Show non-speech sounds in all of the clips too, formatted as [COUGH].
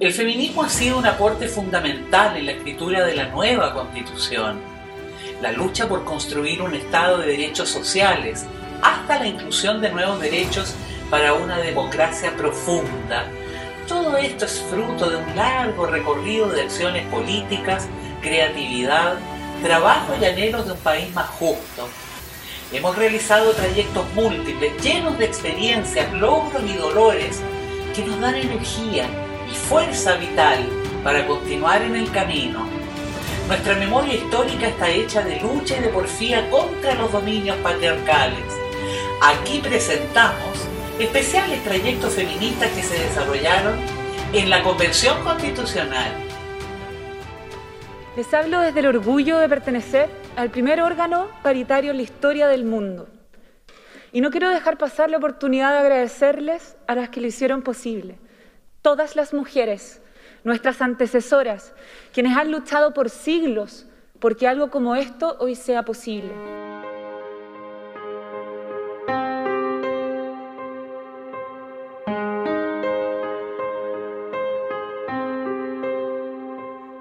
El feminismo ha sido un aporte fundamental en la escritura de la nueva constitución. La lucha por construir un Estado de derechos sociales, hasta la inclusión de nuevos derechos para una democracia profunda. Todo esto es fruto de un largo recorrido de acciones políticas, creatividad, trabajo y anhelos de un país más justo. Hemos realizado trayectos múltiples, llenos de experiencias, logros y dolores, que nos dan energía y fuerza vital para continuar en el camino. Nuestra memoria histórica está hecha de lucha y de porfía contra los dominios patriarcales. Aquí presentamos especiales trayectos feministas que se desarrollaron en la Convención Constitucional. Les hablo desde el orgullo de pertenecer al primer órgano paritario en la historia del mundo. Y no quiero dejar pasar la oportunidad de agradecerles a las que lo hicieron posible. Todas las mujeres, nuestras antecesoras, quienes han luchado por siglos porque algo como esto hoy sea posible.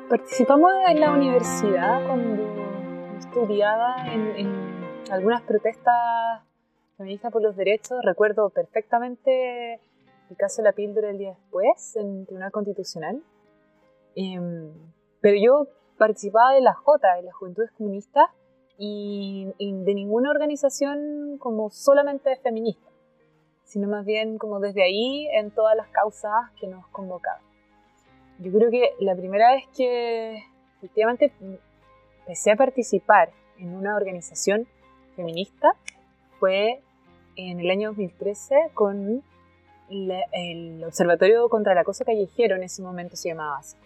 Participamos en la universidad cuando estudiaba en, algunas protestas feministas por los derechos. Recuerdo perfectamente el caso de la píldora el día después en el Tribunal Constitucional. Em, pero yo participaba de la J, de las Juventudes Comunistas, y, y, de ninguna organización como solamente feminista, sino más bien como desde ahí en todas las causas que nos convocaban. Yo creo que la primera vez que efectivamente empecé a participar en una organización feminista fue en el año 2013 con el Observatorio contra el Acoso Callejero, en ese momento se llamaba así.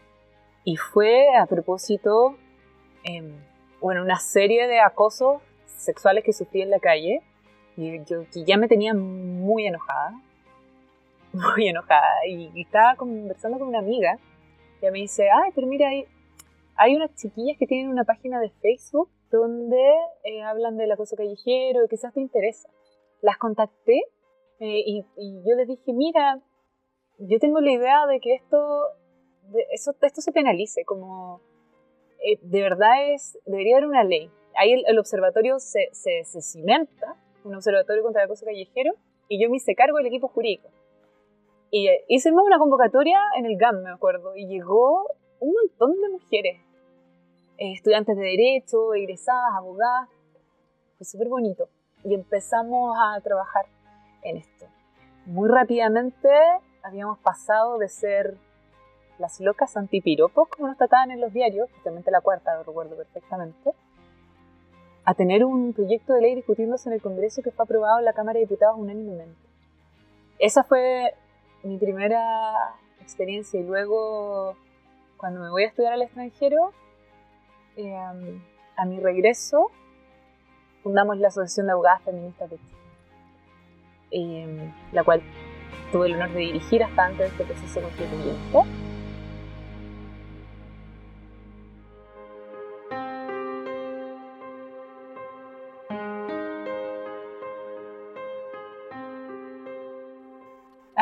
Y fue a propósito, eh, bueno, una serie de acosos sexuales que sufrí en la calle, y yo que ya me tenía muy enojada, [LAUGHS] muy enojada, y estaba conversando con una amiga ella me dice, ay, pero mira, hay, hay unas chiquillas que tienen una página de Facebook donde eh, hablan del acoso callejero, quizás te interesa. Las contacté eh, y, yo les dije, mira, yo tengo la idea de que esto, de eso, esto se penalice, como eh, de verdad es, debería haber una ley. Ahí el, observatorio se, se, se, cimenta, un observatorio contra el acoso callejero, y yo me hice cargo del equipo jurídico. Y hicimos una convocatoria en el GAM, me acuerdo, y llegó un montón de mujeres, eh, estudiantes de Derecho, egresadas, abogadas. Fue súper bonito. Y empezamos a trabajar en esto. Muy rápidamente habíamos pasado de ser las locas antipiropos, como nos trataban en los diarios, justamente la cuarta, lo recuerdo perfectamente, a tener un proyecto de ley discutiéndose en el Congreso que fue aprobado en la Cámara de Diputados unánimemente. Esa fue mi primera experiencia y luego cuando me voy a estudiar al extranjero, em, a mi regreso, fundamos la Asociación de Abogadas Feministas de Chile, em, la cual tuve el honor de dirigir hasta antes de este proceso constituyente.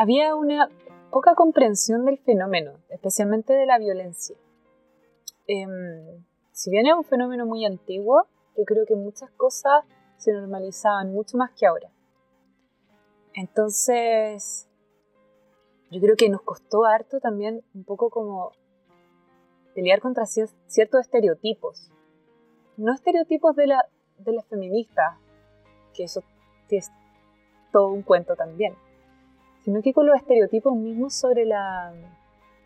había una poca comprensión del fenómeno, especialmente de la violencia. Em, si bien es un fenómeno muy antiguo, yo creo que muchas cosas se normalizaban mucho más que ahora. Entonces, yo creo que nos costó harto también un poco como pelear contra ciertos estereotipos. No estereotipos de la, de las feministas, que eso es todo un cuento también, sino que con los estereotipos mismos sobre la,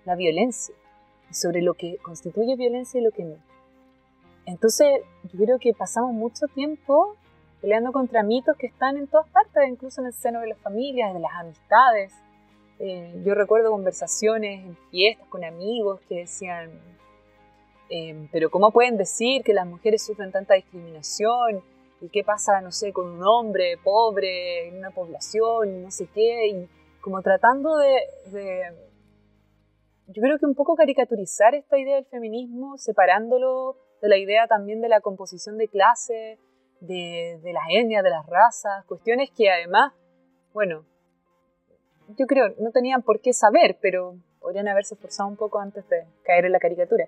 la violencia, sobre lo que constituye violencia y lo que no. Entonces, yo creo que pasamos mucho tiempo peleando contra mitos que están en todas partes, incluso en el seno de las familias, de las amistades. Eh, yo recuerdo conversaciones en fiestas con amigos que decían, eh, pero ¿cómo pueden decir que las mujeres sufren tanta discriminación? ¿Y qué pasa, no sé, con un hombre pobre en una población no sé qué? Y como tratando de, yo creo que un poco caricaturizar esta idea del feminismo, separándolo de la idea también de la composición de clase, de, las etnias, de las razas, cuestiones que además, bueno, yo creo, no tenían por qué saber, pero podrían haberse esforzado un poco antes de caer en la caricatura.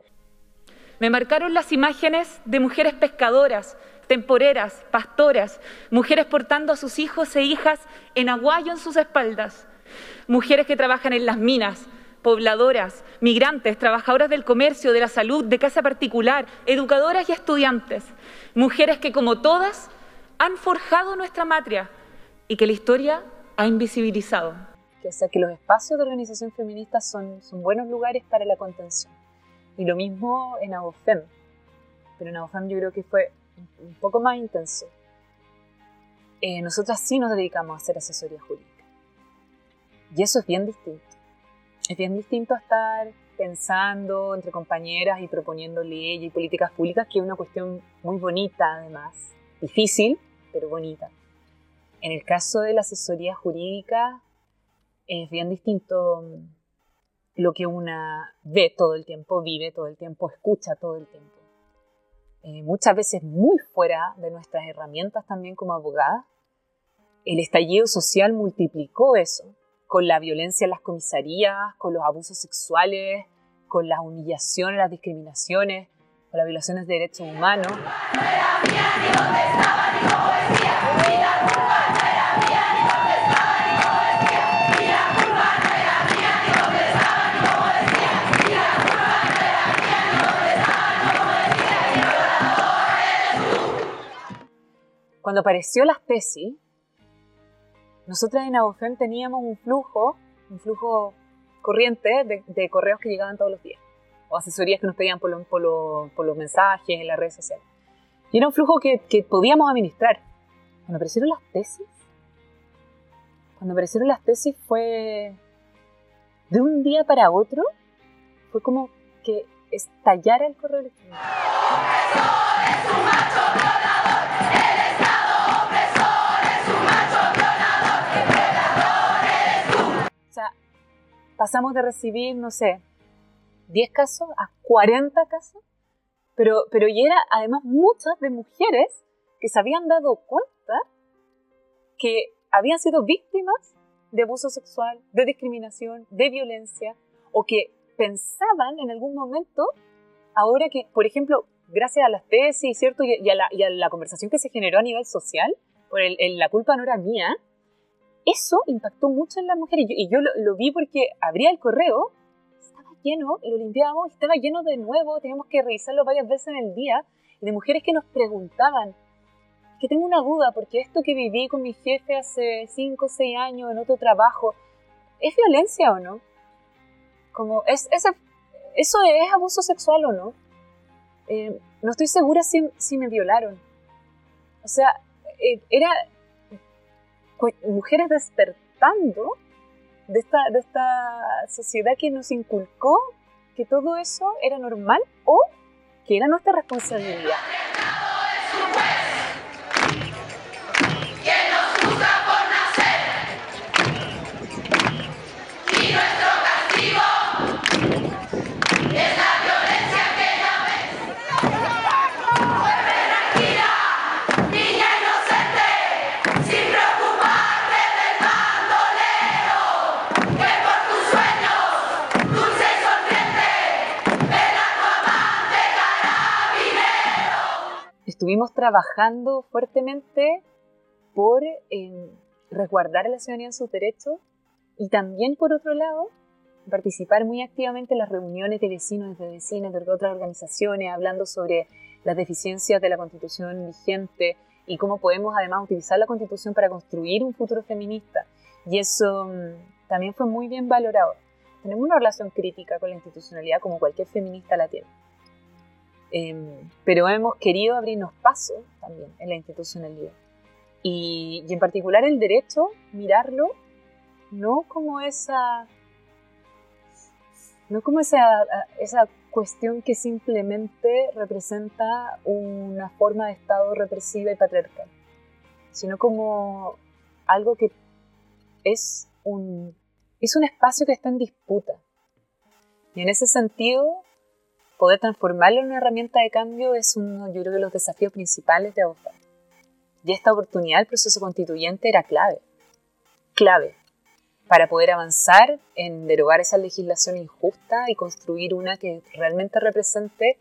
Me marcaron las imágenes de mujeres pescadoras, temporeras, pastoras, mujeres portando a sus hijos e hijas en aguayo en sus espaldas, mujeres que trabajan en las minas, pobladoras, migrantes, trabajadoras del comercio, de la salud, de casa particular, educadoras y estudiantes, mujeres que como todas han forjado nuestra matria y que la historia ha invisibilizado. O sea, que los espacios de organización feminista son, son buenos lugares para la contención. Y lo mismo en Abofem. Pero en Abofem yo creo que fue un poco más intenso. Eh, nosotras sí nos dedicamos a hacer asesoría jurídica. Y eso es bien distinto. Es bien distinto a estar pensando entre compañeras y proponiendo leyes y políticas públicas, que es una cuestión muy bonita además, difícil, pero bonita. En el caso de la asesoría jurídica, es bien distinto lo que una ve todo el tiempo, vive todo el tiempo, escucha todo el tiempo. Eh, muchas veces muy fuera de nuestras herramientas también como abogada. El estallido social multiplicó eso, con la violencia en las comisarías, con los abusos sexuales, con las humillaciones, las discriminaciones, con las violaciones de derechos humanos. Cuando apareció las tesis, nosotras en Abofem teníamos un flujo, un flujo corriente de, correos que llegaban todos los días, o asesorías que nos pedían por, los mensajes en las redes sociales. Y era un flujo que, que podíamos administrar. Cuando aparecieron las tesis, cuando aparecieron las tesis fue de un día para otro, fue como que estallara el correo electrónico. Pasamos de recibir, no sé, 10 casos a 40 casos, pero, pero y era además muchas de mujeres que se habían dado cuenta que habían sido víctimas de abuso sexual, de discriminación, de violencia, o que pensaban en algún momento, ahora que, por ejemplo, gracias a las tesis, ¿cierto? Y, a, la, conversación que se generó a nivel social, por el, la culpa no era mía, eso impactó mucho en las mujeres. Y yo, lo, vi porque abría el correo, estaba lleno, lo limpiábamos, estaba lleno de nuevo, teníamos que revisarlo varias veces en el día, y de mujeres que nos preguntaban, que tengo una duda, porque esto que viví con mi jefe hace 5 o 6 años en otro trabajo, ¿es violencia o no? Como, ¿es, ¿Eso es abuso sexual o no? Eh, no estoy segura si, si, me violaron. O sea, eh, era, mujeres despertando de esta, de esta sociedad que nos inculcó que todo eso era normal o que era nuestra responsabilidad. Estuvimos trabajando fuertemente por eh, resguardar a la ciudadanía en sus derechos y también, por otro lado, participar muy activamente en las reuniones de vecinos, de vecinas, de otras organizaciones, hablando sobre las deficiencias de la constitución vigente y cómo podemos además utilizar la constitución para construir un futuro feminista. Y eso mm, también fue muy bien valorado. Tenemos una relación crítica con la institucionalidad como cualquier feminista la tiene. Em, pero hemos querido abrirnos paso también en la institucionalidad. Y, y, en particular el derecho, mirarlo no como esa, no como esa, esa cuestión que simplemente representa una forma de Estado represiva y patriarcal, sino como algo que es un, es un espacio que está en disputa. Y en ese sentido, poder transformarlo en una herramienta de cambio es uno, yo creo, de los desafíos principales de Abofem. Y esta oportunidad, el proceso constituyente, era clave. Clave. para poder avanzar en derogar esa legislación injusta y construir una que realmente represente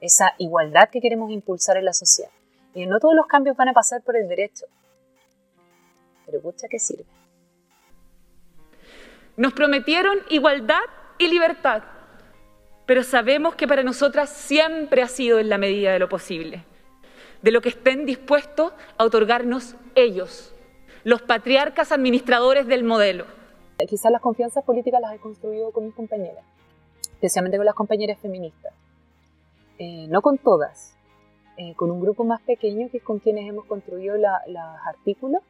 esa igualdad que queremos impulsar en la sociedad. Y no todos los cambios van a pasar por el derecho, pero pucha que sirve. Nos prometieron igualdad y libertad, pero sabemos que para nosotras siempre ha sido en la medida de lo posible, de lo que estén dispuestos a otorgarnos ellos, los patriarcas administradores del modelo. Quizás las confianzas políticas las he construido con mis compañeras, especialmente con las compañeras feministas. Eh, no con todas, eh, con un grupo más pequeño que es con quienes hemos construido los artículos,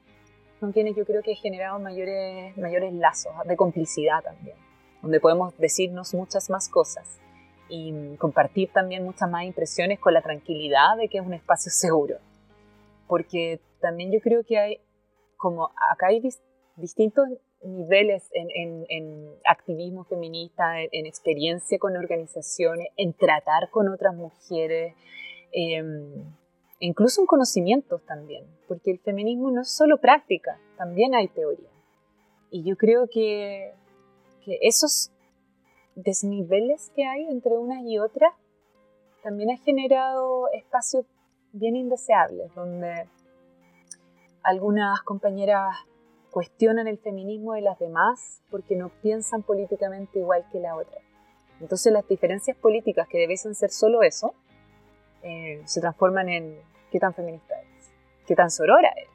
con quienes yo creo que he generado mayores, mayores lazos de complicidad también, donde podemos decirnos muchas más cosas y compartir también muchas más impresiones con la tranquilidad de que es un espacio seguro. Porque también yo creo que hay, como acá hay distintos niveles en, activismo feminista, en, experiencia con organizaciones, en tratar con otras mujeres, em, incluso en conocimientos también, porque el feminismo no es solo práctica, también hay teoría. Y yo creo que, que esos desniveles que hay entre una y otra también ha generado espacios bien indeseables, donde algunas compañeras cuestionan el feminismo de las demás porque no piensan políticamente igual que la otra. Entonces las diferencias políticas que debiesen ser solo eso, eh, se transforman en qué tan feminista eres, qué tan sorora eres.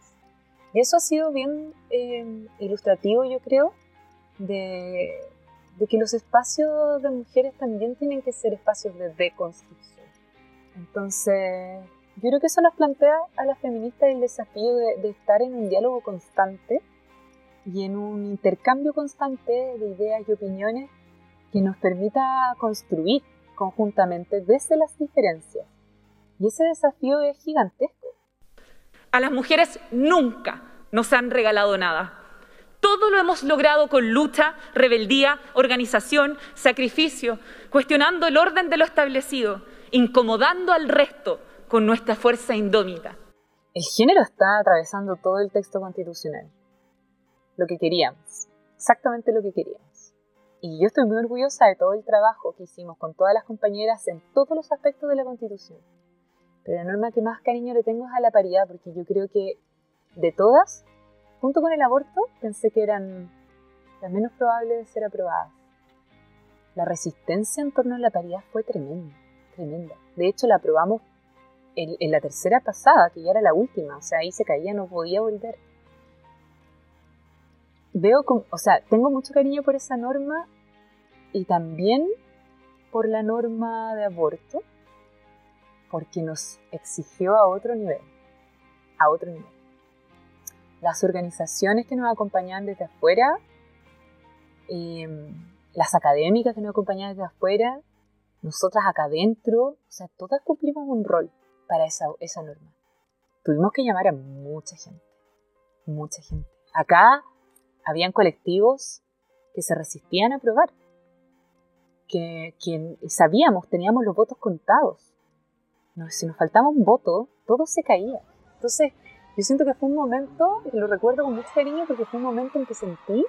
Y eso ha sido bien eh, ilustrativo, yo creo, de, de que los espacios de mujeres también tienen que ser espacios de deconstrucción. Entonces, yo creo que eso nos plantea a las feministas el desafío de, de estar en un diálogo constante y en un intercambio constante de ideas y opiniones que nos permita construir conjuntamente desde las diferencias. Y ese desafío es gigantesco. A las mujeres nunca nos han regalado nada. Todo lo hemos logrado con lucha, rebeldía, organización, sacrificio, cuestionando el orden de lo establecido, incomodando al resto con nuestra fuerza indómita. El género está atravesando todo el texto constitucional lo que queríamos, exactamente lo que queríamos. Y yo estoy muy orgullosa de todo el trabajo que hicimos con todas las compañeras en todos los aspectos de la Constitución. Pero la norma que más cariño le tengo es a la paridad, porque yo creo que de todas, junto con el aborto, pensé que eran las menos probables de ser aprobadas. La resistencia en torno a la paridad fue tremenda, tremenda. De hecho, la aprobamos en, la tercera pasada, que ya era la última, o sea, ahí se caía, no podía volver veo, o sea, tengo mucho cariño por esa norma y también por la norma de aborto, porque nos exigió a otro nivel, a otro nivel. Las organizaciones que nos acompañaban desde afuera, em, las académicas que nos acompañaban desde afuera, nosotras acá adentro, o sea, todas cumplimos un rol para esa, esa norma. Tuvimos que llamar a mucha gente, mucha gente. Acá habían colectivos que se resistían a aprobar, que, sabíamos, teníamos los votos contados. si nos faltaba un voto, todo se caía. Entonces, yo siento que fue un momento, y lo recuerdo con mucho cariño, porque fue un momento en que sentí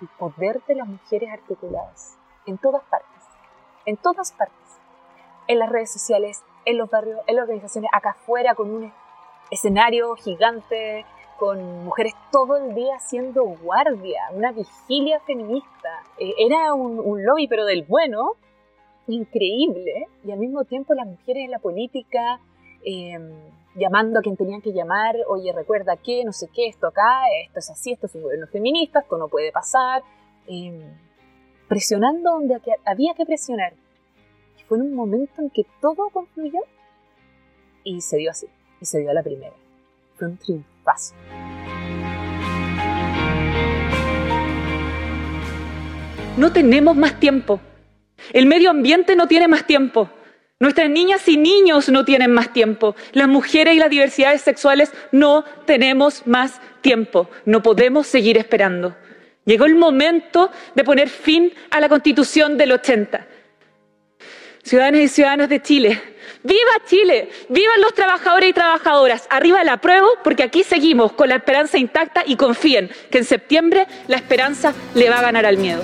el poder de las mujeres articuladas, en todas partes, en todas partes, en las redes sociales, en los barrios, en las organizaciones, acá afuera, con un escenario gigante, con mujeres todo el día haciendo guardia, una vigilia feminista. Eh, era un, lobby, pero del bueno, increíble, y al mismo tiempo las mujeres en la política em, llamando a quien tenían que llamar, oye, recuerda que, no sé qué, esto acá, esto es así, esto es un gobierno feminista, esto no puede pasar, em, presionando donde había que presionar. Y fue en un momento en que todo confluyó y se dio así, y se dio a la primera. Fue un triunfo. No tenemos más tiempo. El medio ambiente no tiene más tiempo. Nuestras niñas y niños no tienen más tiempo. Las mujeres y las diversidades sexuales no tenemos más tiempo. No podemos seguir esperando. Llegó el momento de poner fin a la constitución del 80 Ciudadanos y ciudadanos de Chile, ¡viva Chile! ¡Vivan los trabajadores y trabajadoras! Arriba la apruebo porque aquí seguimos con la esperanza intacta y confíen que en septiembre la esperanza le va a ganar al miedo.